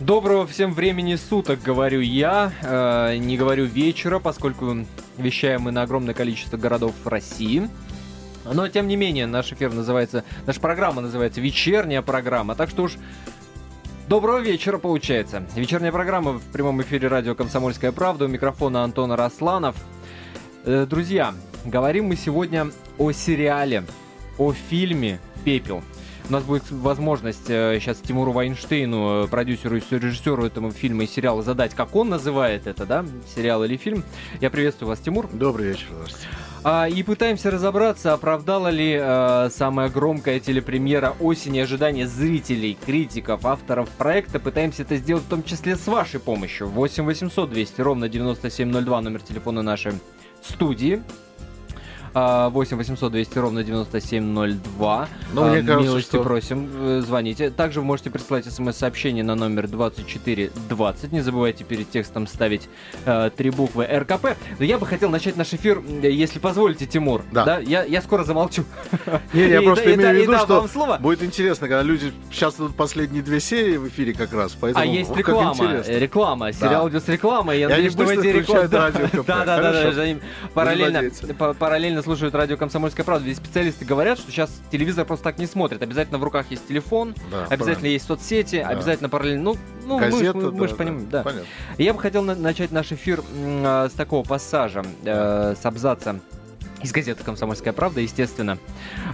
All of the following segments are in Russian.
Доброго всем времени суток, говорю я. Э, не говорю вечера, поскольку вещаем мы на огромное количество городов России. Но, тем не менее, наш эфир называется... Наша программа называется «Вечерняя программа». Так что уж Доброго вечера, получается. Вечерняя программа в прямом эфире радио «Комсомольская правда». У микрофона Антона Росланов. Э, друзья, говорим мы сегодня о сериале, о фильме «Пепел». У нас будет возможность э, сейчас Тимуру Вайнштейну, э, продюсеру и режиссеру этого фильма и сериала, задать, как он называет это, да, сериал или фильм. Я приветствую вас, Тимур. Добрый вечер, здравствуйте. А, и пытаемся разобраться, оправдала ли э, самая громкая телепремьера осени ожидания зрителей, критиков, авторов проекта. Пытаемся это сделать в том числе с вашей помощью. 8 800 200 ровно 9702 номер телефона нашей студии. 8 800 200 ровно 9702. Ну, мне кажется, Милости что... просим, э, звоните. Также вы можете присылать смс-сообщение на номер 2420. Не забывайте перед текстом ставить э, три буквы РКП. Но я бы хотел начать наш эфир, если позволите, Тимур. Да. да? Я, я скоро замолчу. Не, я И просто и имею в виду, что слово. будет интересно, когда люди... Сейчас идут последние две серии в эфире как раз, поэтому... А есть реклама, э, реклама, сериал идет с рекламой. Я надеюсь, в быстро включают радио. Да, да, да, параллельно, параллельно слушают радио «Комсомольская правда». Ведь специалисты говорят, что сейчас телевизор просто так не смотрят. Обязательно в руках есть телефон, Да, обязательно правильно. есть соцсети, обязательно параллельно... Ну, ну Газета, мы, мы да, ж понимаем, да. да. Понятно. Я бы хотел на- начать наш эфир а, с такого пассажа, э, с абзаца из газеты «Комсомольская правда», естественно.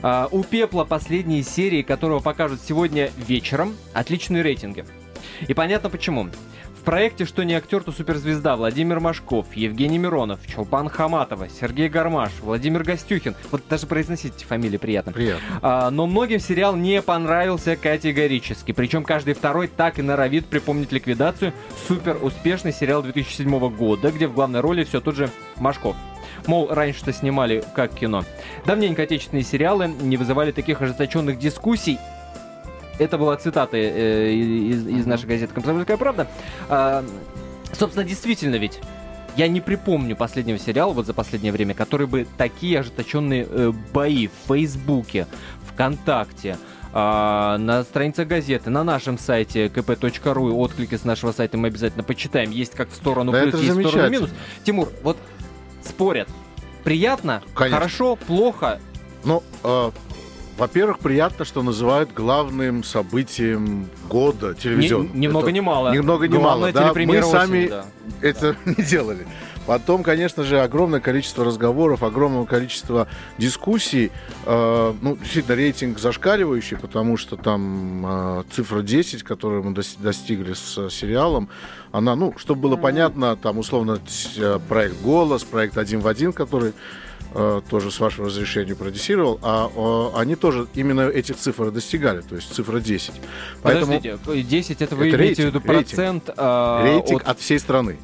А, у «Пепла» последние серии, которого покажут сегодня вечером, отличные рейтинги. И понятно почему. В проекте «Что не актер, то суперзвезда» Владимир Машков, Евгений Миронов, Чулпан Хаматова, Сергей Гармаш, Владимир Гостюхин. Вот даже произносить эти фамилии приятно. Приятно. А, но многим сериал не понравился категорически. Причем каждый второй так и норовит припомнить ликвидацию. Супер успешный сериал 2007 года, где в главной роли все тот же Машков. Мол, раньше-то снимали как кино. Давненько отечественные сериалы не вызывали таких ожесточенных дискуссий. Это была цитата э, из, из нашей газеты «Комсомольская правда». А, собственно, действительно ведь я не припомню последнего сериала вот за последнее время, который бы такие ожесточенные э, бои в Фейсбуке, ВКонтакте, а, на страницах газеты, на нашем сайте kp.ru, отклики с нашего сайта мы обязательно почитаем. Есть как в сторону Да плюс, есть в сторону минус. Тимур, вот спорят. Приятно? Конечно. Хорошо? Плохо? Ну, э, во-первых, приятно, что называют главным событием года Ни, телевизионным. ни много Это- ни мало. Ни много ни мало, да. Мы сами да. это не делали. Потом, конечно же, огромное количество разговоров, огромное количество дискуссий. Э, ну, действительно, рейтинг зашкаливающий, потому что там э, цифра 10, которую мы дос- достигли с э, сериалом, она, ну, чтобы было понятно, там, условно, э, проект «Голос», проект «Один в один», который тоже с вашего разрешения продюсировал, а э, они тоже именно этих цифр достигали, то есть цифра 10. Поэтому Подождите, 10 это вы Это имеете в рейтинг, виду процент а, рейтинг от- от всей страны.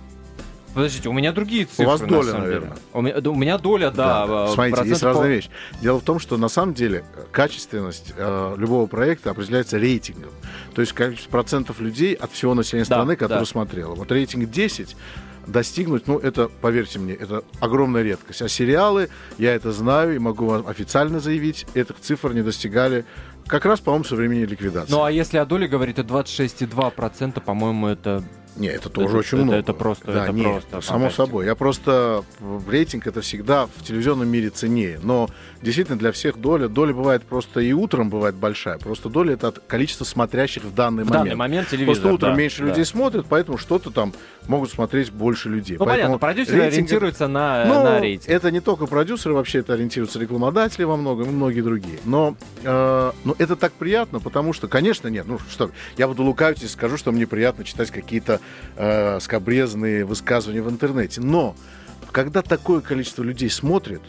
Подождите, у меня другие цифры. вас на доля, деле. наверное. У меня, у меня доля, да. Да, а, Смотрите, есть по- разная вещь. Дело в том, что на самом деле э, качественность э, любого проекта определяется рейтингом. То есть количество процентов людей от всего населения Да, страны, которое да. смотрело. Вот рейтинг 10 достигнуть, ну, это, поверьте мне, это огромная редкость. А сериалы, я это знаю и могу вам официально заявить, этих цифр не достигали как раз, по-моему, со времени ликвидации. Ну а если о доле говорить, то 26,2%, по-моему, это... Не, это тоже Это- очень это- много. это просто- Да, это нет, просто Само фантастика. собой. Я просто... в- Рейтинг это всегда в телевизионном мире ценнее. Но действительно для всех доля... Доля бывает просто и утром бывает большая. Просто доля это от количества смотрящих в данный В момент. данный момент телевизор, Просто утром да, меньше да. людей смотрят, поэтому что-то там могут смотреть больше людей. Ну понятно, Поэтому продюсеры рейтинг ориентируются на, ну, на рейтинг. это не только продюсеры, вообще это ориентируются рекламодатели во многом и многие другие. Но, э, но это так приятно, потому что, конечно, нет, ну что, я буду лукавить, если скажу, что мне приятно читать какие-то э, скобрезные высказывания в интернете. Но когда такое количество людей смотрит,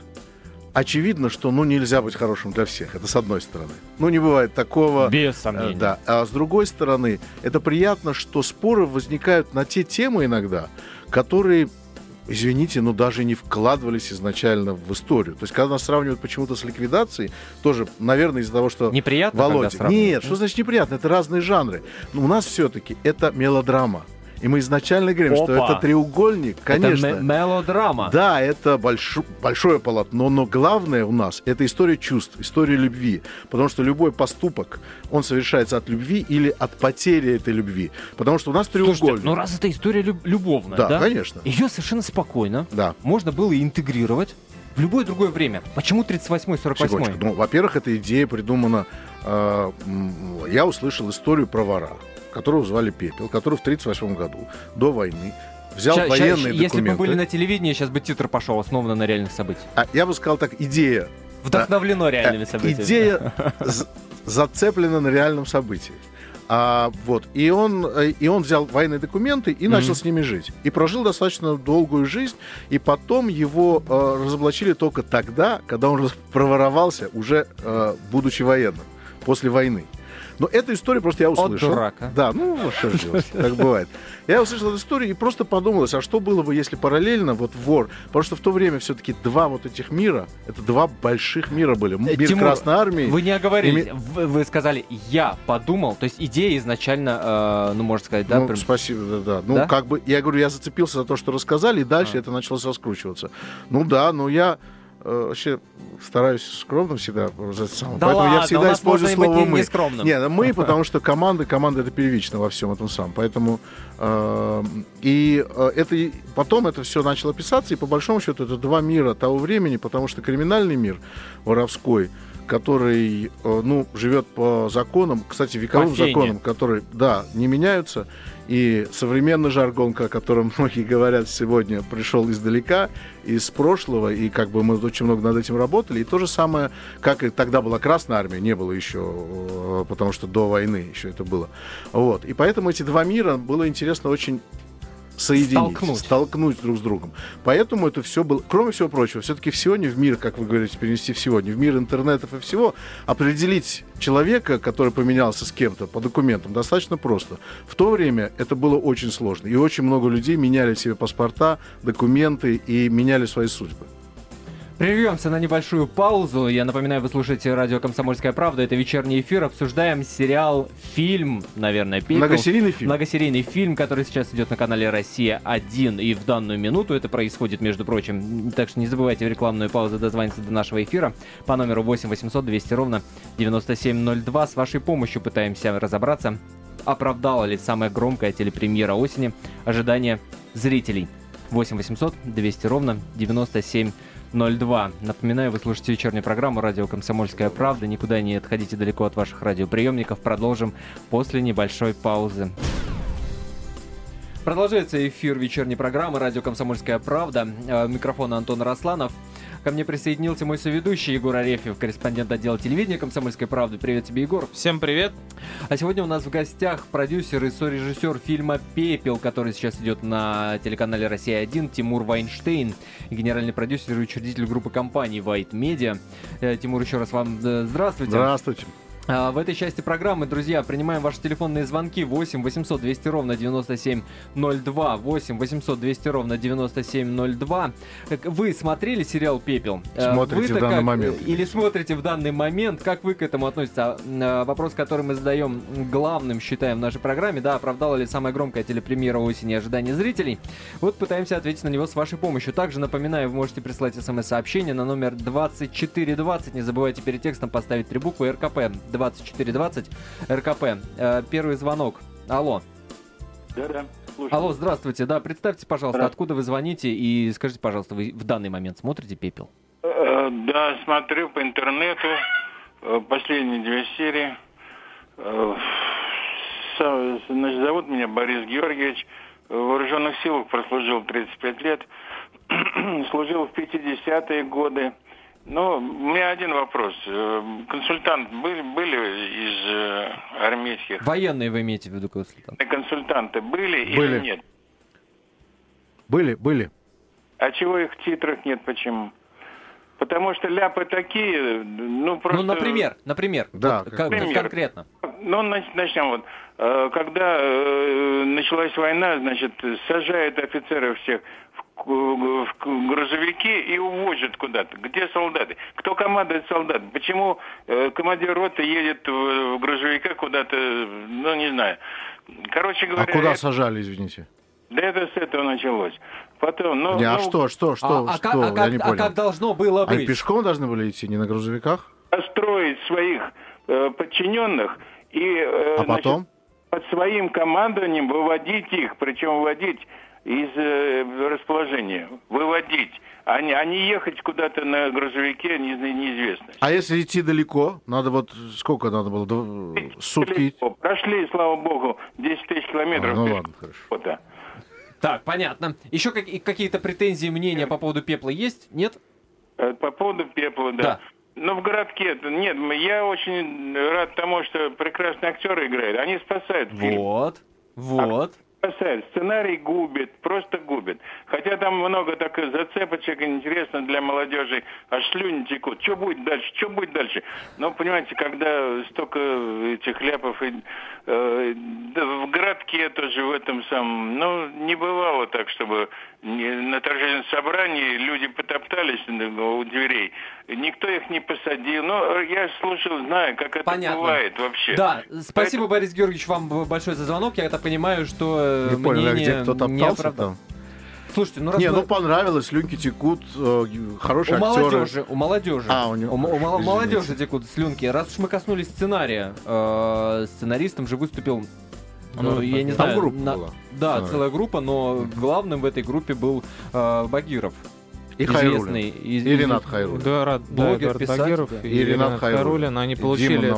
очевидно, что ну нельзя быть хорошим для всех. Это с одной стороны. Ну не бывает такого. Без Э, сомнений. Да. А с другой стороны, это приятно, что споры возникают на те темы иногда, которые, извините, но даже не вкладывались изначально в историю. То есть, когда нас сравнивают почему-то с ликвидацией, тоже, наверное, из-за того, что Неприятно, Володя. Нет, что значит неприятно? Это разные жанры. Но у нас все-таки это мелодрама. И мы изначально говорим, что Опа. это треугольник, конечно. Это мелодрама. Да, это большо- большое полотно, но главное у нас это история чувств, история любви. Потому что любой поступок, он совершается от любви или от потери этой любви. Потому что у нас треугольник. Слушайте, ну раз это история люб- любовная, Да, да? конечно. Ее совершенно спокойно Да. можно было интегрировать в любое другое время. Почему 38-й, 48-й? Секундочку. Ну, во-первых, эта идея придумана... э, я услышал историю про вора, которого звали Пепел, который в 1938 году, до войны, взял Ща- ща- военные Если документы. бы были на телевидении, сейчас бы титр пошел, основано на реальных событиях. А, я бы сказал так, идея Вдохновлено реальными Э, событиями. Идея зацеплена на реальном событии. А, вот, и он, э, и он взял военные документы и начал Мгм. с ними жить. И прожил достаточно долгую жизнь, и потом его э, разоблачили только тогда, когда он проворовался, уже э, будучи военным, после войны. Но эту историю просто я услышал. дурак, а. Да, ну что ж делать, так бывает. Я услышал эту историю и просто подумалось, а что было бы, если параллельно вот вор, потому что в то время все-таки два вот этих мира, это два больших мира были. Э, Мир Тимур, Красной Армии. Вы не оговорились. Ими- Вы, вы сказали, я подумал. То есть идея изначально, э, ну, можно сказать, да? ну, прям- спасибо, да, да. Ну, Да? как бы, я говорю, я зацепился за то, что рассказали, и дальше А. это началось раскручиваться. Ну да, но я э, вообще стараюсь скромным всегда. это самое. Да Поэтому ладно, я всегда использую слово не- мы. нескромным. Не, ну, мы, потому что команда, команда это первично во всем этом самом. Поэтому э, и э, это потом это все начало писаться, и по большому счету это два мира того времени, потому что криминальный мир воровской который, э, ну, живет по законам, кстати, вековым По законам, которые, да, не меняются, и современный жаргон, о котором многие говорят сегодня, пришел издалека, из прошлого, и как бы мы очень много над этим работали, и то же самое, как и тогда была Красная Армия, не было еще, э, потому что до войны еще это было. Вот, и поэтому эти два мира было интересно очень соединить, Столкнуть. столкнуть друг с другом. Поэтому это все было, кроме всего прочего, все-таки в сегодня в мир, как вы говорите, перенести в сегодня, в мир интернетов и всего, определить человека, который поменялся с кем-то по документам, достаточно просто. В то время это было очень сложно, и очень много людей меняли себе паспорта, документы и меняли свои судьбы. Прервемся на небольшую паузу. Я напоминаю, вы слушаете радио «Комсомольская правда». Это вечерний эфир. Обсуждаем сериал, фильм, наверное, «Пепел». Многосерийный фильм. Многосерийный фильм, который сейчас идет на канале «Россия-1». И в данную минуту это происходит, между прочим. Так что не забывайте в рекламную паузу дозвониться до нашего эфира по номеру 8 800 200 ровно 9702. С вашей помощью пытаемся разобраться, оправдала ли самая громкая телепремьера осени ожидания зрителей. 8 800 200 ровно 9702. Напоминаю, вы слушаете вечернюю программу «Радио Комсомольская правда». Никуда не отходите далеко от ваших радиоприемников. Продолжим после небольшой паузы. Продолжается эфир вечерней программы «Радио Комсомольская правда». Э, Микрофон Антон Росланов. Ко мне присоединился мой соведущий Егор Арефьев, корреспондент отдела телевидения «Комсомольской правды». Привет тебе, Егор. Всем привет. А сегодня у нас в гостях продюсер и сорежиссер фильма «Пепел», который сейчас идет на телеканале «Россия-1» Тимур Вайнштейн, генеральный продюсер и учредитель группы компаний White Media. Э, Тимур, еще раз вам э, здравствуйте. Здравствуйте. А, В этой части программы, друзья, принимаем ваши телефонные звонки 8 800 200 ровно 9702 8 800 200 ровно 9702. Как Вы смотрели сериал «Пепел»? Э, Смотрите в данный как, момент. э, Или смотрите в данный момент? Как вы к этому относитесь? А, э, Вопрос, который мы задаем главным, считаем, в нашей программе, да, оправдала ли самая громкая телепремьера осени ожидания зрителей? Вот пытаемся ответить на него с вашей помощью. Также, напоминаю, вы можете прислать смс-сообщение на номер 2420. Не забывайте перед текстом поставить три буквы РКП. 2420 РКП. Э, Первый звонок. Алло. Да-да, слушаю. Алло, здравствуйте. Да, представьте, пожалуйста, откуда вы звоните и скажите, пожалуйста, вы в данный момент смотрите «Пепел»? Э, Да, смотрю по интернету э, последние две серии. Значит, зовут меня Борис Георгиевич. В вооруженных силах прослужил 35 лет. Служил в 50-е годы. Ну, у меня один вопрос. Э, Консультант были, были из э, армейских? Военные вы имеете в виду, консультант? Консультанты были, Были. или нет? Были, были. А чего их в титрах нет, почему? Потому что ляпы такие, ну просто... Ну, например, например. Да, вот как как- пример. конкретно. Ну, нач- начнем вот. Э, Когда началась война, значит, сажают офицеров всех грузовики и увозят куда-то. Где солдаты? Кто командует солдат? Почему э, командир роты едет в в грузовика куда-то, ну, не знаю. Короче А говоря... куда это- сажали, извините? Да это с этого началось. Потом, ну, Не, а ну, что, что, что, а, а что? как, а Я не а понял. как должно было Они быть? пешком должны были идти, не на грузовиках? построить своих э, подчиненных и э, А значит, потом? под своим командованием выводить их, причем выводить из э, расположения, выводить, а не, а не ехать куда-то на грузовике не- неизвестно. А если идти далеко, надо вот сколько надо было? Сутки? Прошли, слава богу, 10 тысяч километров. А, ну ладно, хорошо. Вот-то. Так, понятно. Еще какие- какие-то претензии, мнения по поводу пепла есть? Нет? Э, По поводу пепла, да. Да. Но в городке, нет, я очень рад тому, что прекрасные актеры играют. Они спасают фильм. Вот. Вот. Спасает. Сценарий губит, просто губит. Хотя там много так зацепочек, интересно для молодежи, аж слюни текут. Что будет дальше? Что будет дальше? Но, понимаете, когда столько этих ляпов, и, э, да, в городке тоже в этом самом, ну, не бывало так, чтобы на торжественном собрании люди потоптались ну, у дверей. Никто их не посадил. Ну, я слушал, знаю, как это Понятно. бывает вообще. Да, спасибо, Борис Георгиевич, вам большое за звонок. Я это понимаю, что Не понял, а мнение где кто не оправдано. там? Слушайте, ну раз Не, мы- ну понравилось, слюнки текут, э, хорошие у актеры. молодежи, у молодежи. А, у него- у мол- извините. молодежи текут слюнки. Раз уж мы коснулись сценария, э, сценаристом же выступил, ну, Да, я не там знаю. группа на- была. Да, Сценарий. целая группа, но главным в этой группе был э, Багиров. И известный. И из- Ренат Хайрулин. Да, Блогер, Эдуард писатель, Багиров да. и, И Ренат Хайрулин. Хайрулин. Они И получили,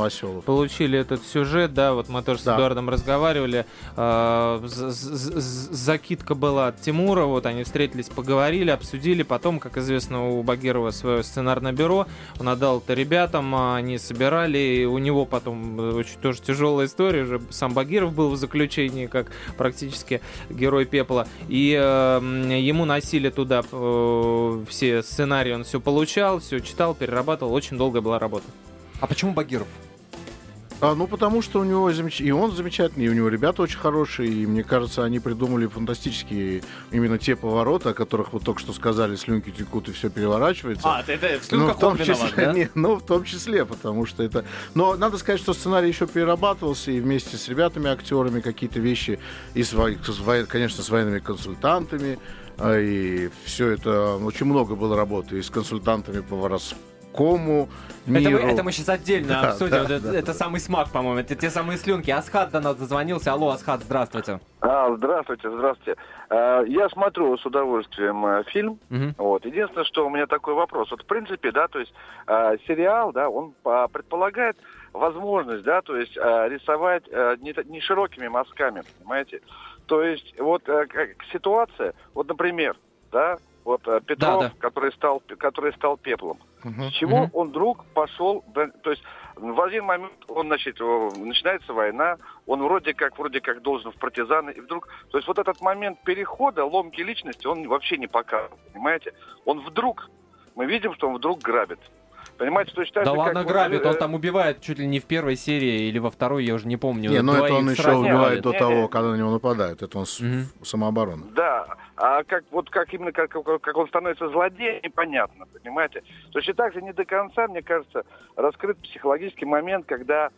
получили этот сюжет, да, вот мы тоже с Да. Эдуардом разговаривали. э, з- закидка была от Тимура, вот они встретились, поговорили, обсудили. Потом, как известно, у Багирова свое сценарное бюро. Он отдал это ребятам, а они собирали. И у него потом э, очень тоже тяжелая история. Уже сам Багиров был в заключении, как практически герой пепла. И э, ему носили туда э, все сценарии, он все получал, все читал, перерабатывал. Очень долгая была работа. А почему Багиров? А, ну, потому что у него замеч... и он замечательный, и у него ребята очень хорошие, и мне кажется, они придумали фантастические именно те повороты, о которых вы только что сказали, слюнки текут и все переворачивается. это в Ну, в том числе, не, ну, в том числе, потому что это... Но надо сказать, что сценарий еще перерабатывался, и вместе с ребятами, актерами, какие-то вещи, и, с, конечно, с военными консультантами, а, и все это... Очень много было работы и с консультантами по воровскому Это мы, миру. это мы сейчас отдельно Да, обсудим. да, это, да, это самый смак, по-моему. Это те самые слюнки. Асхат до нас дозвонился. Алло, Асхат, здравствуйте. А, здравствуйте, здравствуйте. А, Я смотрю с удовольствием э, фильм. Мгм. Вот. Единственное, что у меня такой вопрос. Вот в принципе, да, то есть а, сериал, да, он а, предполагает возможность, да, то есть а, рисовать а, та- не широкими мазками, понимаете? То есть вот а, как ситуация, вот, например, да, вот а, Петров, да. который стал, который стал пеплом. Мгм. С чего Мгм. он вдруг пошел, да, то есть в один момент он, значит, начинается война, он вроде как, вроде как должен в партизаны, и вдруг, то есть вот этот момент перехода, ломки личности, он вообще не показывает, понимаете? Он вдруг, мы видим, что он вдруг грабит. Понимаете, то есть так Да же, как ладно, вот, грабит. э, Он там убивает чуть ли не в первой серии или во второй, я уже не помню. Не, ну это он еще сразу убивает до Не, того, не. когда на него нападают. Это он Мгм. самооборона. Да, а как вот как именно как, как- как он становится злодеем, непонятно, понимаете? Точно так же не до конца, мне кажется, раскрыт психологический момент, когда э,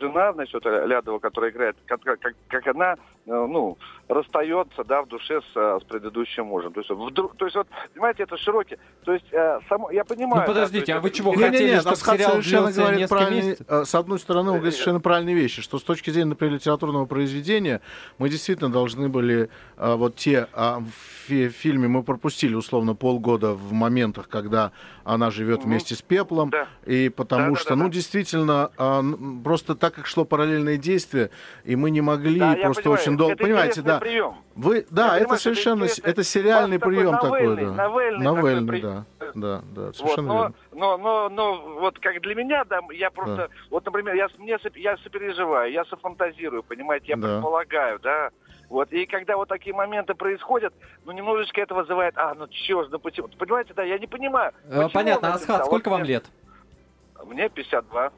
жена, значит, вот Лядова, которая играет, как, как, как она, э, ну, расстается, да, в душе с, э, с предыдущим мужем. То есть, вдруг, то есть вот, понимаете, это широкий, то есть э, само, я понимаю. Ну, да, подождите, есть а вы чего, Не- хотели, Не-не-не, чтоб Асхат сериал совершенно говорит правильные- э, С одной стороны, он говорит совершенно правильные вещи, что с точки зрения, например, литературного произведения, мы действительно должны были э, вот те а, в фи- фильме мы пропустили условно полгода в моментах, когда она живет вместе с пеплом, Да. и потому Да-да-да-да. что, ну, действительно, а, н- просто так как шло параллельное действие, и мы не могли Да, просто понимаю, очень долго, это понимаете, да. прием. Вы, да, Я это это совершенно, интересный- это сериальный такой прием такой, да. новельный такой Новельный, прием. да, да, да, Вот, совершенно но, верно. но, но, но, вот как для меня, да, я просто, вот, например, я, мне, я сопереживаю, я софантазирую, понимаете, я Да. предполагаю, да, вот, и когда вот такие моменты происходят, ну, немножечко это вызывает, а, ну, ж, ну, почему, понимаете, да, я не понимаю. Э, Понятно, он это Асхат, сколько Вот вам лет? Мне 52.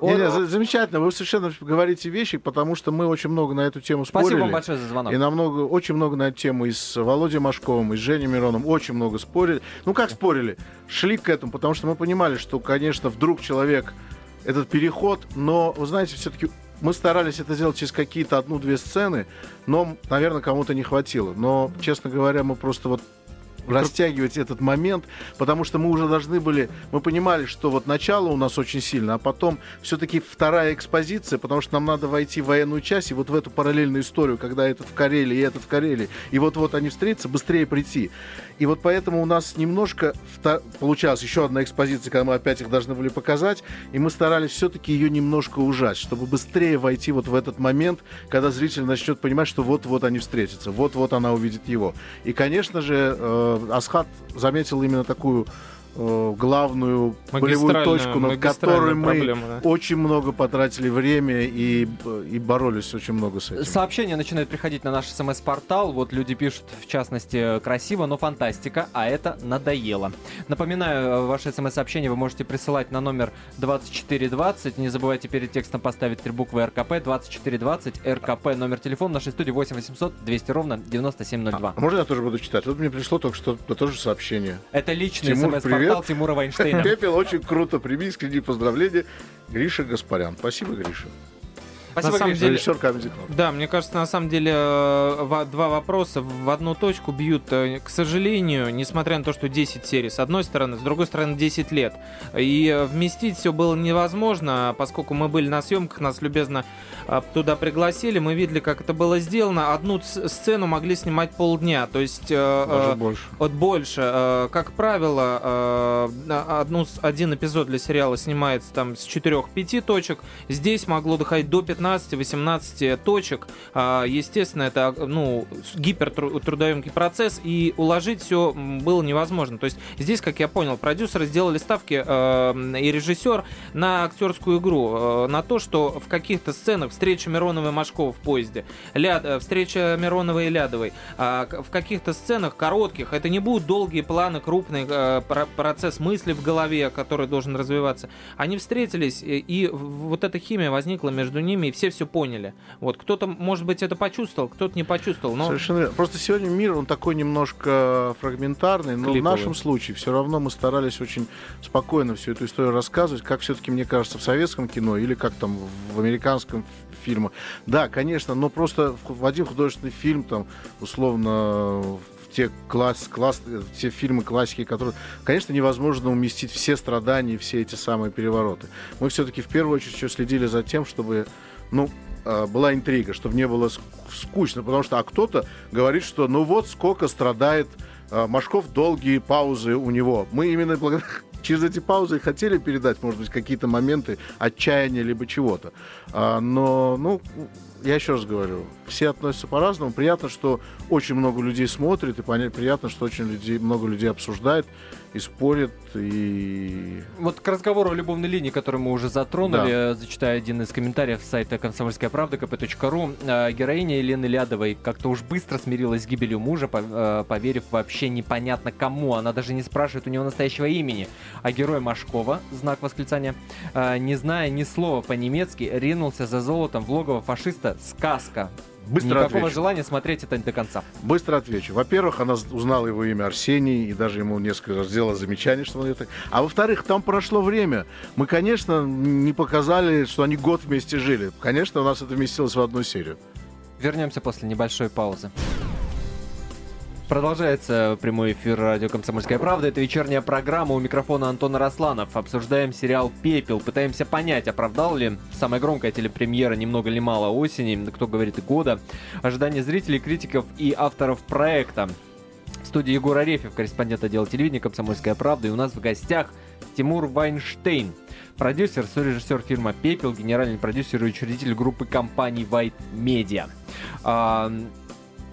Не, не, О, за- замечательно, вы совершенно говорите вещи, потому что мы очень много на эту тему Спасибо спорили. вам большое за звонок. И намного, очень много на эту тему и с Володей Машковым, и с Женей Мироном очень много спорили. Ну, как спорили? Шли к этому, потому что мы понимали, что, конечно, вдруг человек, этот переход, но, вы знаете, все-таки мы старались это сделать через какие-то одну-две сцены, но, наверное, кому-то не хватило. Но, честно говоря, мы просто вот растягивать этот момент, потому что мы уже должны были, мы понимали, что вот начало у нас очень сильно, а потом все-таки вторая экспозиция, потому что нам надо войти в военную часть и вот в эту параллельную историю, когда этот в Карелии и этот в Карелии, и вот-вот они встретятся, быстрее прийти. И вот поэтому у нас немножко получалась еще одна экспозиция, когда мы опять их должны были показать, и мы старались все-таки ее немножко ужать, чтобы быстрее войти вот в этот момент, когда зритель начнет понимать, что вот-вот они встретятся, вот-вот она увидит его. И, конечно же, э, Асхат заметил именно такую главную болевую точку, над которой мы проблема, да. очень много потратили время и, и боролись очень много с этим. Сообщения начинают приходить на наш смс-портал. Вот люди пишут, в частности, красиво, но фантастика, а это надоело. Напоминаю, ваши смс-сообщения вы можете присылать на номер 2420. Не забывайте перед текстом поставить три буквы РКП 2420 РКП номер телефона нашей студии 8 800 200 ровно 9702. А, можно я тоже буду читать? Вот мне пришло только что тоже сообщение. Это личный смс-портал привет. Тимура Вайнштейна. Пепел, очень круто. Прими искренние поздравления. Гриша Гаспарян. Спасибо, Гриша. Спасибо, на самом деле, режиссер Comedy Да, мне кажется, на самом деле э, два вопроса в одну точку бьют. Э, к сожалению, несмотря на то, что 10 серий с одной стороны, с другой стороны 10 лет. И вместить все было невозможно, поскольку мы были на съемках, нас любезно э, туда пригласили, мы видели, как это было сделано. Одну сцену могли снимать полдня, то есть... Даже больше. Вот больше. Как правило, одну, один эпизод для сериала снимается там с 4-5 точек. Здесь могло доходить до 15 15-18 точек. А, естественно, это ну, гипертрудоемкий процесс, и уложить все было невозможно. То есть здесь, как я понял, продюсеры сделали ставки э, и режиссер на актерскую игру, э, на то, что в каких-то сценах встреча Миронова и Машкова в поезде, ляд, э, встреча Миронова и Лядовой, а в каких-то сценах коротких, это не будут долгие планы, крупный процесс мысли в голове, который должен развиваться. Они встретились, и вот эта химия возникла между ними, и все все поняли. Вот кто-то, может быть, это почувствовал, кто-то не почувствовал. Но... Совершенно верно. Просто сегодня мир, он такой немножко фрагментарный, но Клиповый. в нашем случае все равно мы старались очень спокойно всю эту историю рассказывать, как все-таки, мне кажется, в советском кино или как там в американском фильме. Да, конечно, но просто в один художественный фильм, там, условно, те, класс, класс, те фильмы классики, которые, конечно, невозможно уместить все страдания, все эти самые перевороты. Мы все-таки в первую очередь еще следили за тем, чтобы ну, а, была интрига, чтобы не было скучно, потому что а кто-то говорит, что ну вот сколько страдает а, Машков, долгие паузы у него. Мы именно благодаря через эти паузы хотели передать, может быть, какие-то моменты отчаяния либо чего-то. А, но, ну, я еще раз говорю, все относятся по-разному. Приятно, что очень много людей смотрит, и приятно, что очень людей, много людей обсуждает и спорят, и... Вот к разговору о любовной линии, который мы уже затронули, да. зачитаю один из комментариев сайта комсомольская правда kp.ru. А, героиня Елены Лядовой как-то уж быстро смирилась с гибелью мужа, а, поверив вообще непонятно кому. Она даже не спрашивает у него настоящего имени. А герой Машкова, знак восклицания, а, не зная ни слова по-немецки, ринулся за золотом в логово фашиста «Сказка». Быстро Никакого отвечу. желания смотреть это до конца. Быстро отвечу. Во-первых, она узнала его имя Арсений и даже ему несколько раз сделала замечание, что он это. А во-вторых, там прошло время. Мы, конечно, не показали, что они год вместе жили. Конечно, у нас это вместилось в одну серию. Вернемся после небольшой паузы. Продолжается прямой эфир радио «Комсомольская правда». Это вечерняя программа. У микрофона Антон Росланов. Обсуждаем сериал «Пепел». Пытаемся понять, оправдал ли самая громкая телепремьера «Ни много ли мало осени», кто говорит и года, ожидания зрителей, критиков и авторов проекта. В студии Егор Арефьев, корреспондент отдела телевидения «Комсомольская правда». И у нас в гостях Тимур Вайнштейн, продюсер, сорежиссер фильма «Пепел», генеральный продюсер и учредитель группы компаний White Media.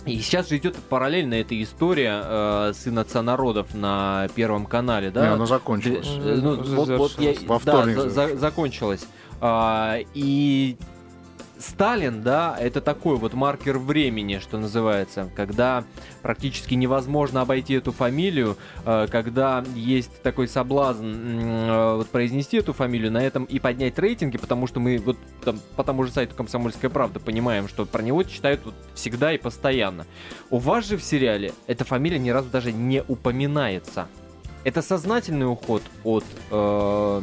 И сейчас же идет параллельно эта история э, Сын Отца Народов на Первом канале, да? Не, она закончилась. Э, ну, вот, вот я, Во да, за, за, закончилась. А, и Сталин, да, это такой вот маркер времени, что называется, когда практически невозможно обойти эту фамилию, э, когда есть такой соблазн э, вот, произнести эту фамилию, на этом и поднять рейтинги, потому что мы вот там, по тому же сайту «Комсомольская правда» понимаем, что про него читают вот всегда и постоянно. У вас же в сериале эта фамилия ни разу даже не упоминается. Это сознательный уход от... Э,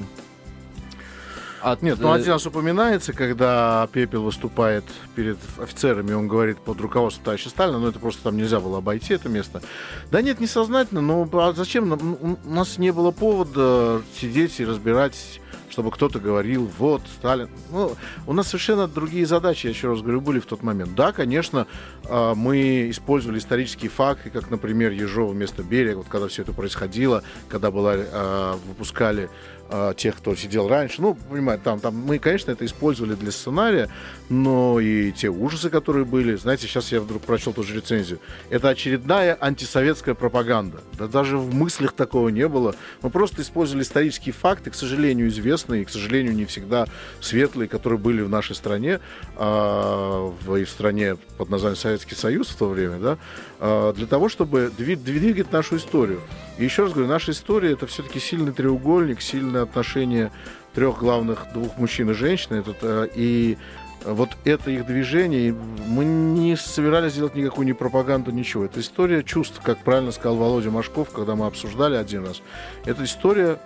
От, Нет, ну э, один раз упоминается, когда Пепел выступает перед офицерами, он говорит под руководством товарища Сталина, но это просто там нельзя было обойти это место. Да нет, несознательно, но а зачем? Ну, У нас не было повода сидеть и разбирать чтобы кто-то говорил, вот, Сталин. Ну, у нас совершенно другие задачи, я еще раз говорю, были в тот момент. Да, конечно, а, мы использовали исторические факты, как, например, Ежова вместо Берега, вот когда все это происходило, когда была, а, выпускали а, тех, кто сидел раньше. Ну, понимаете, там, там мы, конечно, это использовали для сценария, но и те ужасы, которые были. Знаете, сейчас я вдруг прочел тоже рецензию. Это очередная антисоветская пропаганда. Да даже в мыслях такого не было. Мы просто использовали исторические факты, к сожалению, известные, и, к сожалению, не всегда светлые, которые были в нашей стране, а, в, и в стране под названием Советский Союз в то время, да, а, для того, чтобы дви- двигать нашу историю. И еще раз говорю, наша история это все-таки сильный треугольник, сильное отношение трех главных, двух мужчин и женщин. Этот, э, и вот это их движение, мы не собирались делать никакую ни пропаганду, ничего. Это история чувств, как правильно сказал Володя Машков, когда мы обсуждали один раз. Это история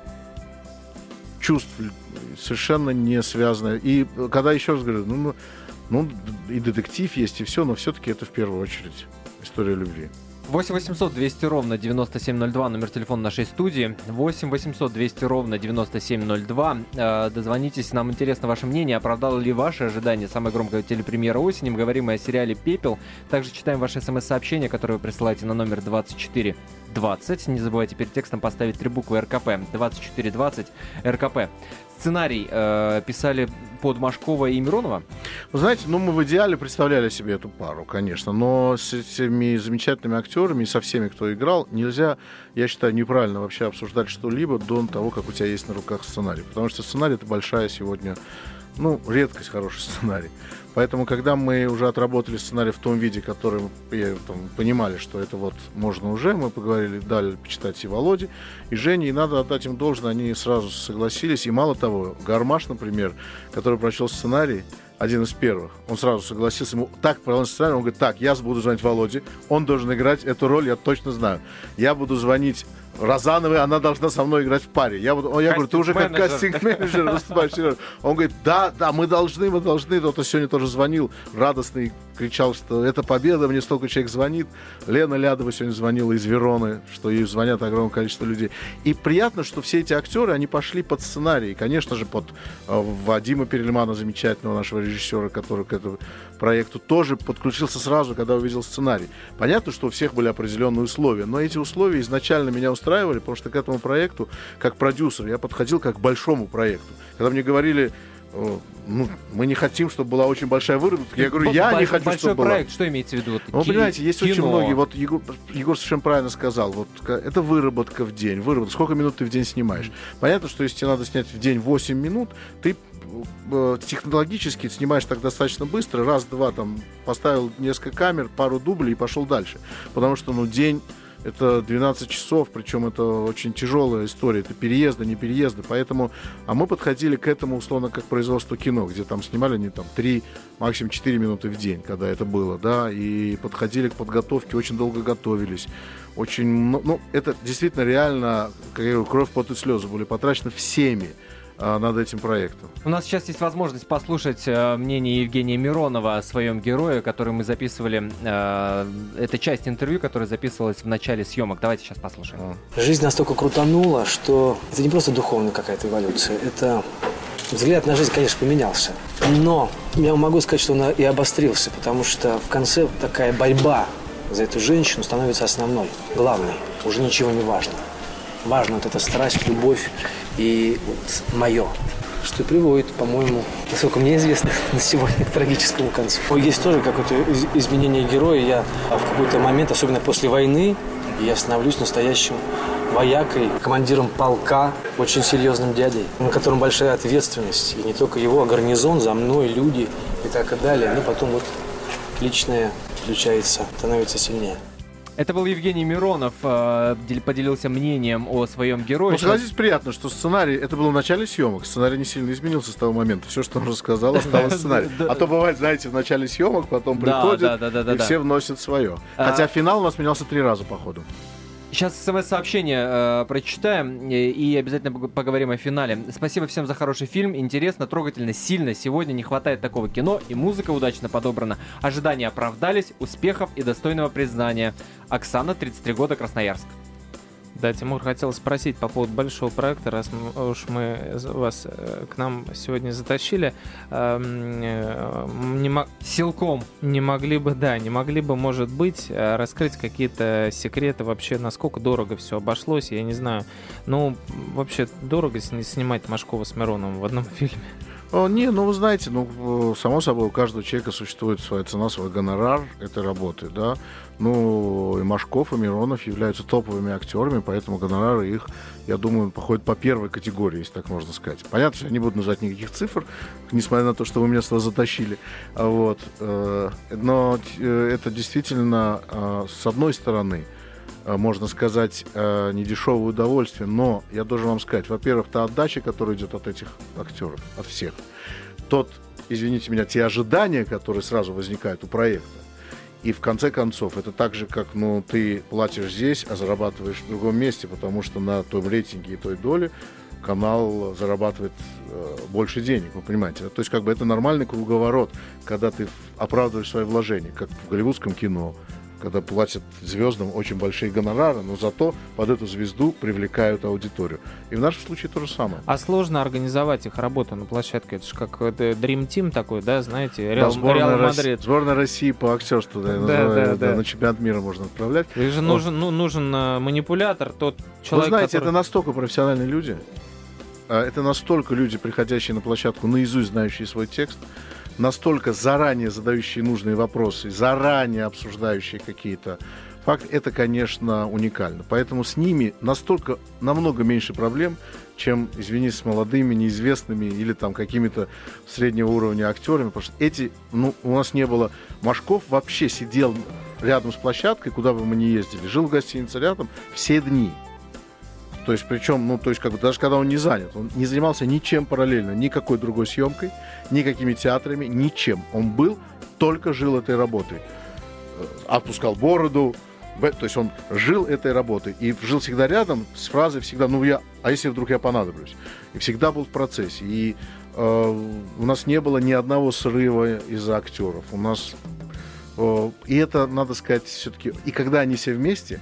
чувств, совершенно не связанная. И когда еще раз говорю, ну, ну, ну, и детектив есть, и все, но все-таки это в первую очередь история любви. 8 800 200 ровно 9702, номер телефона нашей студии. 8 800 200 ровно 9702. Э, дозвонитесь, нам интересно ваше мнение. Оправдало ли ваше ожидание самой громкой телепремьеры осени? Мы говорим о сериале «Пепел». Также читаем ваши смс-сообщения, которые вы присылаете на номер 2420. Не забывайте перед текстом поставить три буквы РКП. 2420 РКП. Сценарий э, писали под Машкова и Миронова. Вы знаете, ну мы в идеале представляли себе эту пару, конечно, но с этими замечательными актерами и со всеми, кто играл, нельзя, я считаю, неправильно вообще обсуждать что-либо до того, как у тебя есть на руках сценарий. Потому что сценарий это большая сегодня, ну, редкость хороший сценарий. Поэтому, когда мы уже отработали сценарий в том виде, который мы там, понимали, что это вот можно уже, мы поговорили, дали почитать и Володе, и Жене, и надо отдать им должное, они сразу согласились. И мало того, Гармаш, например, который прочел сценарий, один из первых, он сразу согласился, ему так понравился сценарий, он говорит, так, я буду звонить Володе, он должен играть эту роль, я точно знаю. Я буду звонить Розановой, она должна со мной играть в паре. Я, буду, я говорю, ты уже как Кастинг-менеджер. выступаешь. серьезно». Он говорит, да, да, мы должны, мы должны. Кто-то сегодня тоже звонил, радостный, кричал, что это победа, мне столько человек звонит. Лена Лядова сегодня звонила из Вероны, что ей звонят огромное количество людей. И приятно, что все эти актеры, они пошли под сценарий. Конечно же, под э, Вадима Перельмана, замечательного нашего режиссера, который к этому проекту тоже подключился сразу, когда увидел сценарий. Понятно, что у всех были определенные условия, но эти условия изначально меня устраивали, потому что к этому проекту, как продюсер, я подходил как к большому проекту. Когда мне говорили, ну, мы не хотим, чтобы была очень большая выработка, я говорю, я не Больш- хочу, Большой чтобы была. проект, что имеете в виду? Ну, Ки- понимаете, есть очень кино. многие. Вот Егор, Егор совершенно правильно сказал. Вот это выработка в день. Выработка. Сколько минут ты в день снимаешь? Понятно, что если тебе надо снять в день 8 минут, ты э, технологически снимаешь так достаточно быстро. Раз-два там поставил несколько камер, пару дублей и пошел дальше. Потому что, ну, день это 12 часов, причем это очень тяжелая история, это переезды, не переезды, поэтому, а мы подходили к этому условно как производство кино, где там снимали не там 3, максимум 4 минуты в день, когда это было, да, и подходили к подготовке, очень долго готовились, очень, ну, это действительно реально, как я говорю, кровь, пот и слезы были потрачены всеми над этим проектом. У нас сейчас есть возможность послушать э, мнение Евгения Миронова о своем герое, который мы записывали. э, это часть интервью, которая записывалась в начале съемок. Давайте сейчас послушаем. Жизнь настолько крутанула, что это не просто духовная какая-то эволюция, это взгляд на жизнь, конечно, поменялся. Но я могу сказать, что он и обострился, потому что в конце такая борьба за эту женщину становится основной, главной. Уже ничего не важно. Важна вот эта страсть, любовь и вот мое, что и приводит, по-моему, насколько мне известно, на сегодня к трагическому концу. Есть тоже какое-то из- изменение героя. Я в какой-то момент, особенно после войны, я становлюсь настоящим воякой, командиром полка, очень серьезным дядей, на котором большая ответственность. И не только его, а гарнизон за мной, люди и так и далее. Ну, потом вот личное включается, становится сильнее. Это был Евгений Миронов, э, дел- поделился мнением о своем герое. Ну, согласитесь, приятно, что сценарий, это было в начале съемок, сценарий не сильно изменился с того момента. Все, что он рассказал, осталось в сценарии. А то бывает, знаете, в начале съемок, потом да, и все вносят свое. А- Хотя финал у нас менялся три раза, по ходу. Сейчас смс-сообщение э, прочитаем и, и обязательно пог- поговорим о финале. Спасибо всем за хороший фильм. Интересно, трогательно, сильно. Сегодня не хватает такого кино, и музыка удачно подобрана. Ожидания оправдались, успехов и достойного признания. Оксана, 33 года, Красноярск. Да, Тимур хотел спросить по поводу большого проекта, раз уж мы з- вас э, к нам сегодня затащили. эм, э, Не, Силком. не могли бы, да, не могли бы, может быть, э, раскрыть какие-то секреты вообще, насколько дорого все обошлось, я не знаю. Ну, вообще, дорого сни- снимать Машкова с Мироновым в одном фильме. О, не, ну вы знаете, ну, э, само собой, у каждого человека существует своя цена, свой гонорар этой работы, да. Ну, и Машков, и Миронов являются топовыми актерами, поэтому гонорары их, я думаю, походят по первой категории, если так можно сказать. Понятно, что я не буду называть никаких цифр, несмотря на то, что вы меня сюда затащили. А Вот. э, Но э, это действительно, э, с одной стороны, э, можно сказать, э, недешевое удовольствие, но я должен вам сказать, во-первых, та отдача, которая идет от этих актеров, от всех, тот, извините меня, те ожидания, которые сразу возникают у проекта, и в конце концов, это так же, как ну, ты платишь здесь, а зарабатываешь в другом месте, потому что на том рейтинге и той доле канал зарабатывает э, больше денег, вы понимаете. То есть как бы это нормальный круговорот, когда ты оправдываешь свои вложения, как в голливудском кино, когда платят звездам очень большие гонорары, но зато под эту звезду привлекают аудиторию. И в нашем случае то же самое. А сложно организовать их работу на площадке. Это же как это Dream Team такой, да, знаете, Да, Реал, сборная, Реал Мадрид. сборная России по актерству, да, Да, да, да, да. на чемпионат мира можно отправлять. Их же нужен, ну, нужен э, манипулятор, тот Вы человек, знаете, который... это настолько профессиональные люди, а, это настолько люди, приходящие на площадку, наизусть знающие свой текст, настолько заранее задающие нужные вопросы, заранее обсуждающие какие-то факты, это, конечно, уникально. Поэтому с ними настолько, намного меньше проблем, чем, извините, с молодыми, неизвестными или там какими-то среднего уровня актерами, потому что эти, ну, у нас не было... Машков вообще сидел рядом с площадкой, куда бы мы ни ездили, жил в гостинице рядом все дни. То есть, причем, ну, то есть, как бы, даже когда он не занят, он не занимался ничем параллельно, никакой другой съемкой, никакими театрами, ничем. Он был, только жил этой работой. Э, Отпускал бороду, то есть он жил этой работой и жил всегда рядом с фразой всегда, ну я, а если вдруг я понадоблюсь? И всегда был в процессе. И э, у нас не было ни одного срыва из-за актеров. У нас э, и это, надо сказать, все-таки, и когда они все вместе,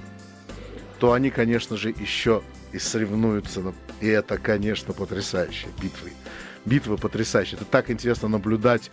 то они, конечно же, еще и соревнуются. И это, конечно, потрясающие битвы. Битвы потрясающие. Это так интересно наблюдать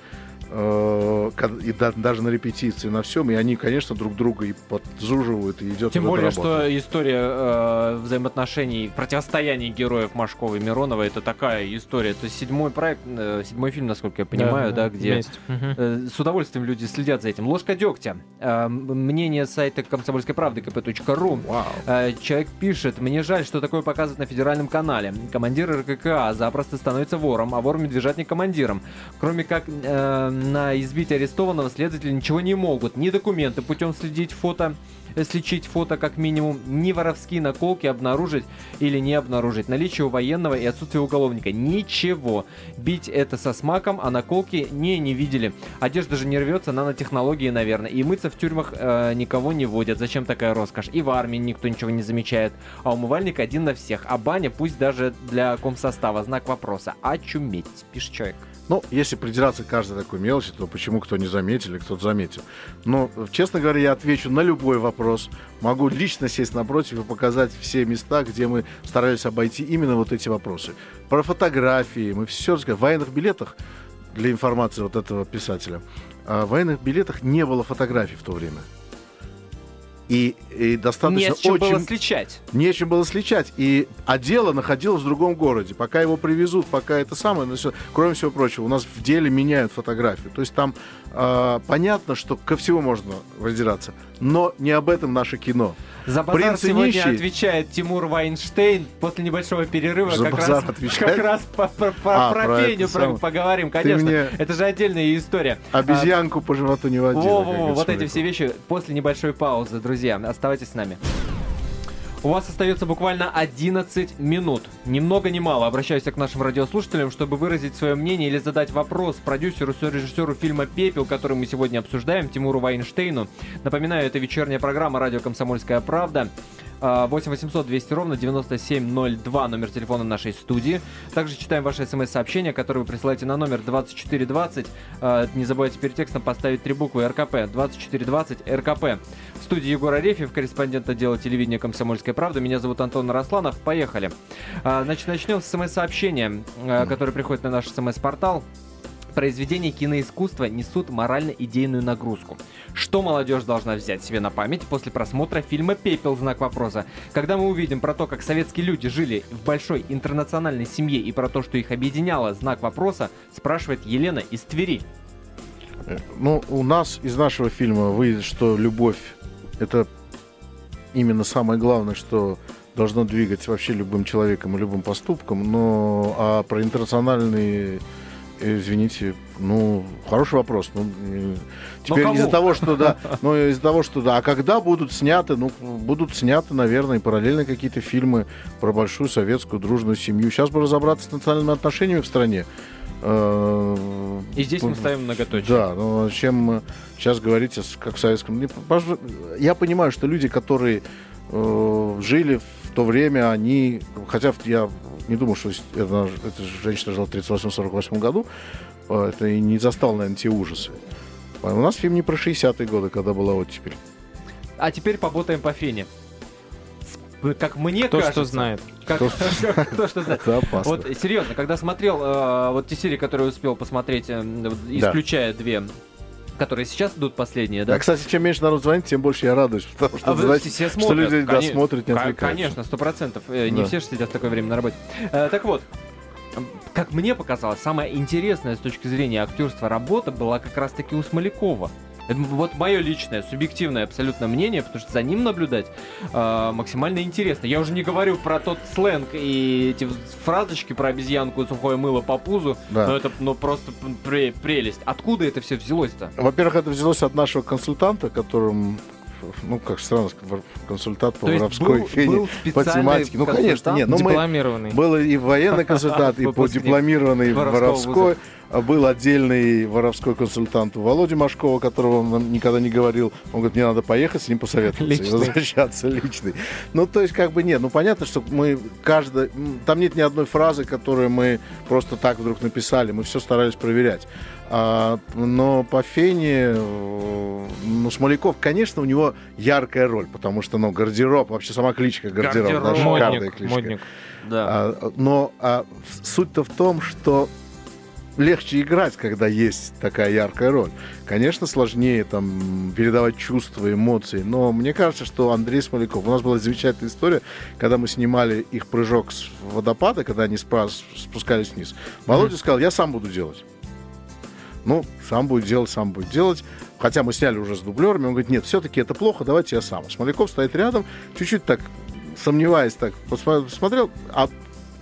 и да- даже на репетиции, на всем. И они, конечно, друг друга и подзуживают, и идет Тем более, работа. что история э, взаимоотношений, противостояния героев Машкова и Миронова это такая история. Это седьмой проект, э, седьмой фильм, насколько я понимаю, да, где вместе. Мгм. Э, С удовольствием люди следят за этим. Ложка дегтя. Э, Мнение сайта комсомольской правды kp.ru. Э, Человек пишет, мне жаль, что такое показывают на федеральном канале. Командир РККА запросто становится вором, а вор медвежатник командиром. Кроме как э, на избитие арестованного следователи ничего не могут. Ни документы путем следить фото, э, сличить фото как минимум, ни воровские наколки обнаружить или не обнаружить. Наличие у военного и отсутствие уголовника. Ничего. Бить это со смаком, а наколки не, не видели. Одежда же не рвется, нанотехнологии, наверное. И мыться в тюрьмах э, никого не водят. Зачем такая роскошь? И в армии никто ничего не замечает. А умывальник один на всех. А баня пусть даже для комсостава. Знак вопроса. Очуметь, пишет человек. Ну, если придираться к каждой такой мелочи, то почему кто не заметил или кто-то заметил? Но, честно говоря, я отвечу на любой вопрос. Могу лично сесть напротив и показать все места, где мы старались обойти именно вот эти вопросы. Про фотографии, мы все рассказали. В военных билетах, для информации вот этого писателя, а, в военных билетах не было фотографий в то время. И, и достаточно Не с чем очень... было сличать. Нечем было сличать. И а дело находилось в другом городе. Пока его привезут, пока это самое, но всё- кроме всего прочего, у нас в деле меняют фотографию. То есть там э, понятно, что ко всему можно выдираться. Но не об этом наше кино. За базар Принцы сегодня нищие. отвечает Тимур Вайнштейн. После небольшого перерыва За как раз, отвечает? как раз по, по- по- А, про про пеню это про- поговорим, конечно. мне Это же отдельная история. Обезьянку по животу не водила. Во, во, во, вот эти все вещи после небольшой паузы, друзья. Оставайтесь с нами. У вас остается буквально 11 минут. Ни много ни мало. Обращаюсь к нашим радиослушателям, чтобы выразить свое мнение или задать вопрос продюсеру, режиссеру фильма «Пепел», который мы сегодня обсуждаем, Тимуру Вайнштейну. Напоминаю, это вечерняя программа «Радио Комсомольская правда». А, 8 800 200 ровно 9702 номер телефона нашей студии. Также читаем ваши смс-сообщения, которые вы присылаете на номер 2420. А, Не забывайте перед текстом поставить три буквы РКП. 2420 РКП. В студии Егор Арефьев, корреспондент отдела телевидения «Комсомольская правда». Меня зовут Антон Росланов. Поехали. А, Значит, начнем с смс-сообщения, а, которое приходит на наш смс-портал. Произведения киноискусства несут морально-идейную нагрузку. Что молодежь должна взять себе на память после просмотра фильма «Пепел. Знак вопроса»? Когда мы увидим про то, как советские люди жили в большой интернациональной семье и про то, что их объединяло «Знак вопроса», спрашивает Елена из Твери. Ну, у нас из нашего фильма выйдет, что любовь это именно самое главное, что должно двигать вообще любым человеком и любым поступком. Но а про интернациональные, э, извините, ну, хороший вопрос. Ну, э, теперь из-за того, что да, ну, из-за того, что да, а когда будут сняты, ну, будут сняты, наверное, и параллельно какие-то фильмы про большую советскую дружную семью. Сейчас бы разобраться с национальными отношениями в стране. Э, И здесь мы ставим многоточие. да, но чем сейчас говорить, как в советском... Я понимаю, что люди, которые э, жили в то время, они... Хотя я не думаю, что это, эта женщина жила в 38-48 году, э, это и не застал, наверное, те ужасы. А У нас фильм не про 60-е годы, когда была оттепель. А теперь поботаем по фене. Как мне Кто кажется... что знает. Как, кто что знает. Это опасно. Вот серьезно, когда смотрел э, вот те серии, которые успел посмотреть, э, исключая две, которые сейчас идут последние, да? А, кстати, чем меньше народ звонит, тем больше я радуюсь, потому что, А знаете, все что смотрят, люди да, коне- смотрят, не отвлекаются. Конечно, сто процентов. Э, Не Да. все же сидят в такое время на работе. Э, Так вот, как мне показалось, самая интересная с точки зрения актерства работа была как раз-таки у Смолякова. Это вот мое личное, субъективное абсолютно мнение, потому что за ним наблюдать э, максимально интересно. Я уже не говорю про тот сленг и эти фразочки про обезьянку и сухое мыло по пузу, Да. но это ну, просто пре- прелесть. Откуда это все взялось-то? Во-первых, это взялось от нашего консультанта, которым, ну, как странно консультант по То воровской был- фене, был по тематике. Ну, конечно, нет, ну, мы, был и военный консультант, и по воровского воровской. Был отдельный воровской консультант у Володи Машкова, которого он нам никогда не говорил. Он говорит, мне надо поехать с ним посоветоваться и Личный. возвращаться личный. Ну, то есть, как бы нет. Ну, понятно, что мы каждый... Там нет ни одной фразы, которую мы просто так вдруг написали. Мы все старались проверять. А, но по Фене, э, ну, Смоляков, конечно, у него яркая роль, потому что, ну, гардероб, вообще сама кличка гардероб, Гардероб. да, шикарная Модник, кличка. модник. Да. А, но а, суть-то в том, что легче играть, когда есть такая яркая роль. Конечно, сложнее там передавать чувства, эмоции, но мне кажется, что Андрей Смоляков... У нас была замечательная история, когда мы снимали их прыжок с водопада, когда они спускались вниз. Володя сказал, я сам буду делать. Ну, сам будет делать, сам будет делать. Хотя мы сняли уже с дублерами. Он говорит, нет, все-таки это плохо, давайте я сам. Смоляков стоит рядом, чуть-чуть так, сомневаясь, так посмотрел, а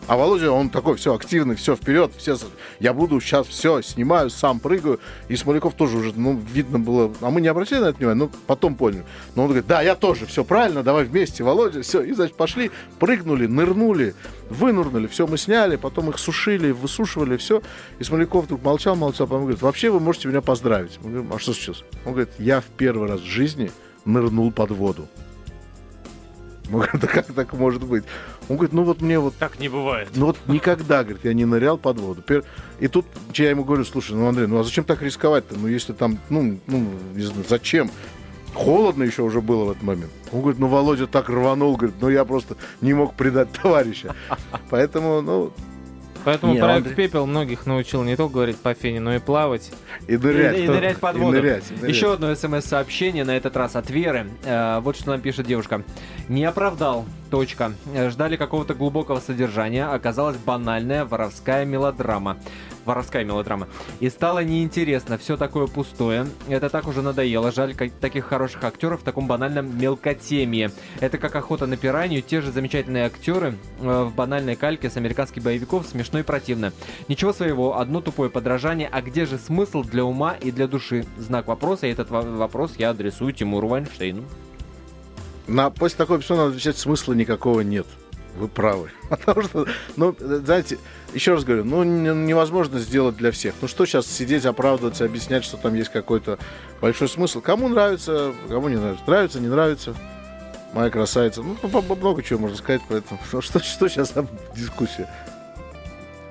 а Володя, он такой, все, активный, все, вперед, все, я буду сейчас все, снимаю, сам прыгаю. И Смоляков тоже уже, ну, видно было, а мы не обратили на это внимание, но потом поняли. Но он говорит, да, я тоже, все правильно, давай вместе, Володя, все. И, значит, пошли, прыгнули, нырнули, вынурнули, все мы сняли, потом их сушили, высушивали, все. И Смоляков вдруг молчал, молчал, потом говорит, вообще вы можете меня поздравить. Мы говорим, а что сейчас? Он говорит, я в первый раз в жизни нырнул под воду. Мы говорим, да как так может быть? Он говорит, ну вот мне вот Так не бывает. ну вот никогда, говорит, я не нырял под воду. И тут я ему говорю, слушай, ну, Андрей, ну а зачем так рисковать-то? Ну, если там, ну, ну, не знаю, зачем? Холодно еще уже было в этот момент. Он говорит, ну, Володя так рванул, говорит, ну, я просто не мог предать товарища. Поэтому, ну, Поэтому Не, проект Андрей- «Пепел» многих научил не только говорить по фене, но и плавать. и нырять. И, и нырять под И воду. нырять, и нырять. Еще одно смс-сообщение, на этот раз от Веры. Э, вот что нам пишет девушка. Не оправдал. Точка. Ждали какого-то глубокого содержания. Оказалась банальная воровская мелодрама. Воровская мелодрама. И стало неинтересно. Все такое пустое. Это так уже надоело. Жаль таких хороших актеров в таком банальном мелкотемье. Это как охота на пиранью. Те же замечательные актеры э, в банальной кальке с американских боевиков. Смешно и противно. Ничего своего, одно тупое подражание. А где же смысл для ума и для души? Знак вопроса. И этот во- вопрос я адресую Тимуру Вайнштейну. На, после такой письма надо отвечать, смысла никакого нет. Вы правы. Потому что, ну, знаете, еще раз говорю, ну, не- невозможно сделать для всех. Ну, что сейчас сидеть, оправдываться, объяснять, что там есть какой-то большой смысл. Кому нравится, кому не нравится. Нравится, не нравится. Моя красавица. Ну, много чего можно сказать про это. Что, что сейчас за дискуссия?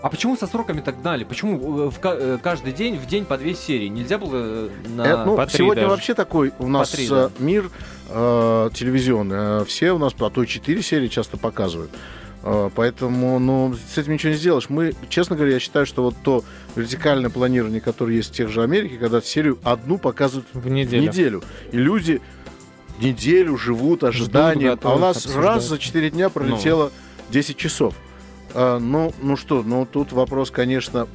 А почему со сроками так гнали? Почему э, в э, каждый день в день по две серии? Нельзя было э, на... Э, ну, по три сегодня даже. вообще такой у нас три, э, да. мир э, телевизионный. Все у нас, а то и четыре серии часто показывают. Поэтому, ну, с этим ничего не сделаешь. Мы, честно говоря, я считаю, что вот то вертикальное планирование, которое есть в тех же Америке, когда серию одну показывают В в неделю. неделю. И люди неделю живут ожиданием. а у нас обсуждают. раз за 4 дня пролетело 10 часов. А, ну, ну что, ну тут вопрос, конечно,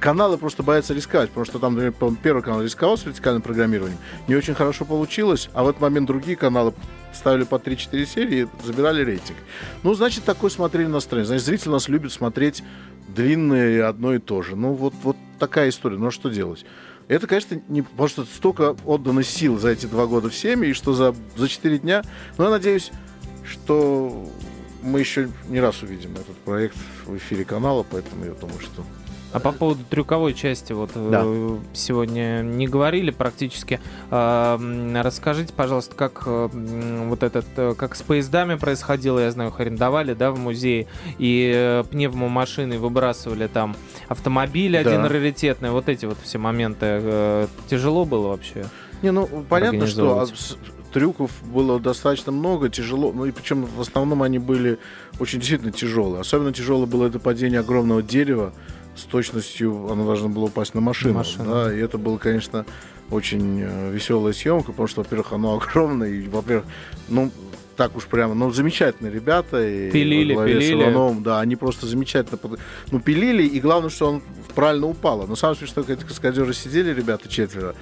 каналы просто боятся рисковать, потому что там, например, первый канал рисковал с вертикальным программированием, не очень хорошо получилось, а в этот момент другие каналы ставили по 3-4 серии забирали рейтинг. Ну, значит, такой смотрели настроение. Значит, зритель нас любит смотреть длинное одно и то же. Ну, вот, вот такая история. Ну, а что делать? Это, конечно, не потому что столько отдано сил за эти два года всеми, и что за, за 4 дня. Но я надеюсь, что мы еще не раз увидим этот проект в эфире канала, поэтому я думаю, что... А по поводу трюковой части, вот э, сегодня не говорили практически. А, расскажите, пожалуйста, как э, вот этот, э, как с поездами происходило, я знаю, их арендовали, да, в музее, и пневмомашины выбрасывали там автомобиль один Да. раритетный, вот эти вот все моменты. тяжело было вообще? Не, ну, понятно, что трюков было достаточно много, тяжело, ну и причем в основном они были очень действительно тяжелые. Особенно тяжело было это падение огромного дерева с точностью, оно должно было упасть на машину. машину. Да, и это было, конечно, очень э, веселая съемка, потому что, во-первых, оно огромное, и, во-первых, ну, так уж прямо, ну, замечательные ребята. И Пилили, во с пилили. Ивановым, да, они просто замечательно, под- ну, пилили, и главное, что он правильно упало. Но самое смешное, что эти каскадеры сидели, ребята, четверо,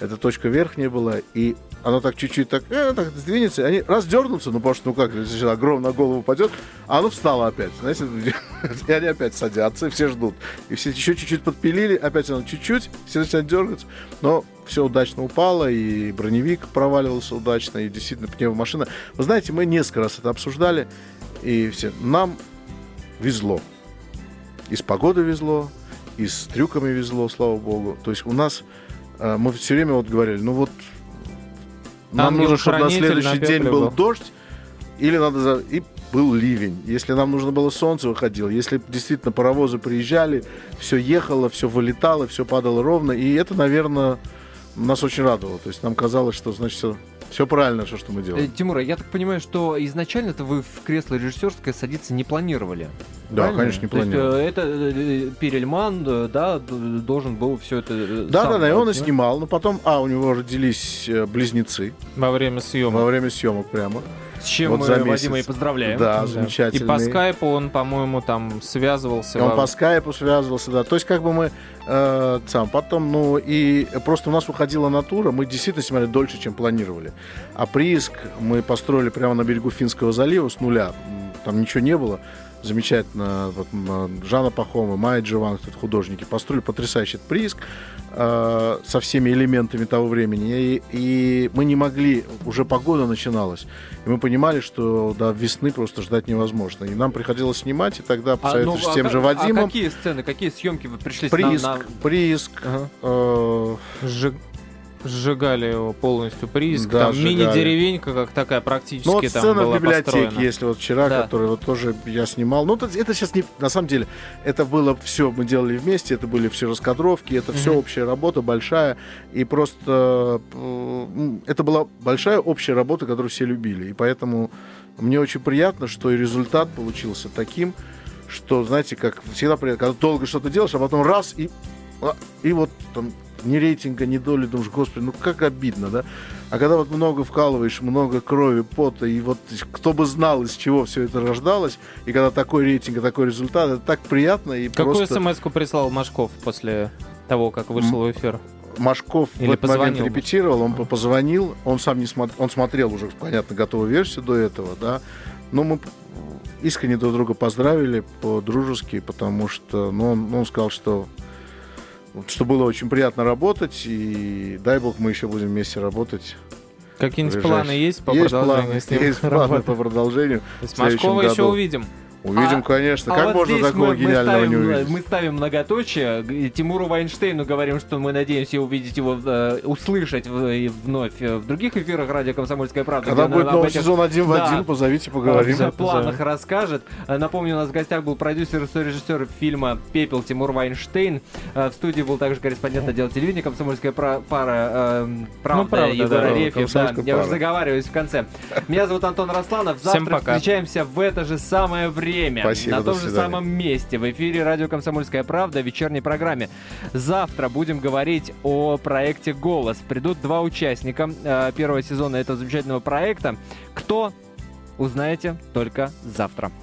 эта точка верхняя была, и она так чуть-чуть так, э, так сдвинется, и они раз дернутся, ну, потому что, ну как, если огромно голову упадет, а оно встало опять, знаете, и они опять садятся, и все ждут. И все еще чуть-чуть подпилили, опять оно чуть-чуть, все начинают дергаться, но все удачно упало, и броневик проваливался удачно, и действительно пневмомашина. Вы знаете, мы несколько раз это обсуждали, и все, нам везло. И с погодой везло, и с трюками везло, слава богу. То есть у нас, э, мы все время вот говорили, ну вот, нам нужно, чтобы на следующий день был был. дождь, или надо за... И был ливень. Если нам нужно было солнце, выходило. Если действительно паровозы приезжали, все ехало, все вылетало, все падало ровно. И это, наверное, нас очень радовало. То есть нам казалось, что, значит, все, все правильно, все, что мы Э, делаем. Тимур, а я так понимаю, что изначально-то вы в кресло режиссерское садиться не планировали. Да, правильно? конечно, не То есть, планировали. э, это э, Перельман, э, да, должен был все это... э, Да, сам да, да, и он и снимал. Но потом, а, у него родились э, близнецы Во время съемок. во время съемок прямо. С чем Вот мы за Вадима и месяц. поздравляем. Да, Да. замечательно. И по скайпу он, по-моему, там связывался. Он во- по скайпу связывался, да. То есть, как бы мы э, сам потом, ну, и просто у нас уходила натура, мы действительно снимали дольше, чем планировали. А прииск мы построили прямо на берегу Финского залива с нуля. Там ничего не было. Замечательно. Вот, Жанна Пахома, Майя Дживан, тут художники, построили потрясающий прииск э, со всеми элементами того времени. И, и мы не могли, уже погода начиналась, и мы понимали, что до весны просто ждать невозможно. И нам приходилось снимать, и тогда, А, ну, посоветовавшись с а тем ка- же Вадимом, А какие сцены, какие съемки вы пришли прииск, на... на- прииск, Ага. э, Сжиг- Сжигали его полностью прииск. Да, там мини-деревенька, как такая практически ну вот там сцена была в библиотеке, построена. если вот вчера, Да. которую вот тоже я снимал. Ну, это, это сейчас не... На самом деле, это было все, мы делали вместе, это были все раскадровки, это все Мгм. общая работа, большая. И просто э, это была большая общая работа, которую все любили. И поэтому мне очень приятно, что и результат получился таким, что, знаете, как всегда приятно, когда долго что-то делаешь, а потом раз и, а, и вот там ни рейтинга, ни доли, думаешь, господи, ну как обидно, да? А когда вот много вкалываешь, много крови, пота, и вот кто бы знал, из чего все это рождалось, и когда такой рейтинг и такой результат, это так приятно и Какую просто... смс-ку прислал Машков после того, как вышел в эфир? Машков Или в этот момент позвонил, репетировал, он позвонил, он сам не смотрел, он смотрел уже, понятно, готовую версию до этого, да, но мы искренне друг друга поздравили по-дружески, потому что, ну, он, он сказал, что что было очень приятно работать, и дай бог мы еще будем вместе работать. Какие-нибудь планы есть по есть продолжению планы, с ним есть планы работать? по продолжению. То есть Машкова еще увидим. Увидим, А- конечно. А как вот можно такого мы, мы гениального ставим, не э, увидеть? Мы ставим многоточие. Тимуру Вайнштейну говорим, что мы надеемся увидеть его, э, услышать в- и вновь э, в других эфирах радио «Комсомольская правда». Когда будет новый этих, сезон один в Да. один, позовите, поговорим. э, планах расскажет. Э, Напомню, у нас в гостях был продюсер и сорежиссер фильма «Пепел» Тимур Вайнштейн. Э, В студии был также корреспондент отдела телевидения «Комсомольская пара» э, «Правда» правда, Егор да, Арефьев. Да, «Комсомольская я уже пара». заговариваюсь в конце. Меня зовут Антон Росланов. Всем Завтра пока. встречаемся в это же самое время. Спасибо, на том же свидания. самом месте. В эфире радио «Комсомольская правда» в вечерней программе. Завтра будем говорить о проекте «Голос». Придут два участника э, первого сезона этого замечательного проекта. Кто? Узнаете только завтра.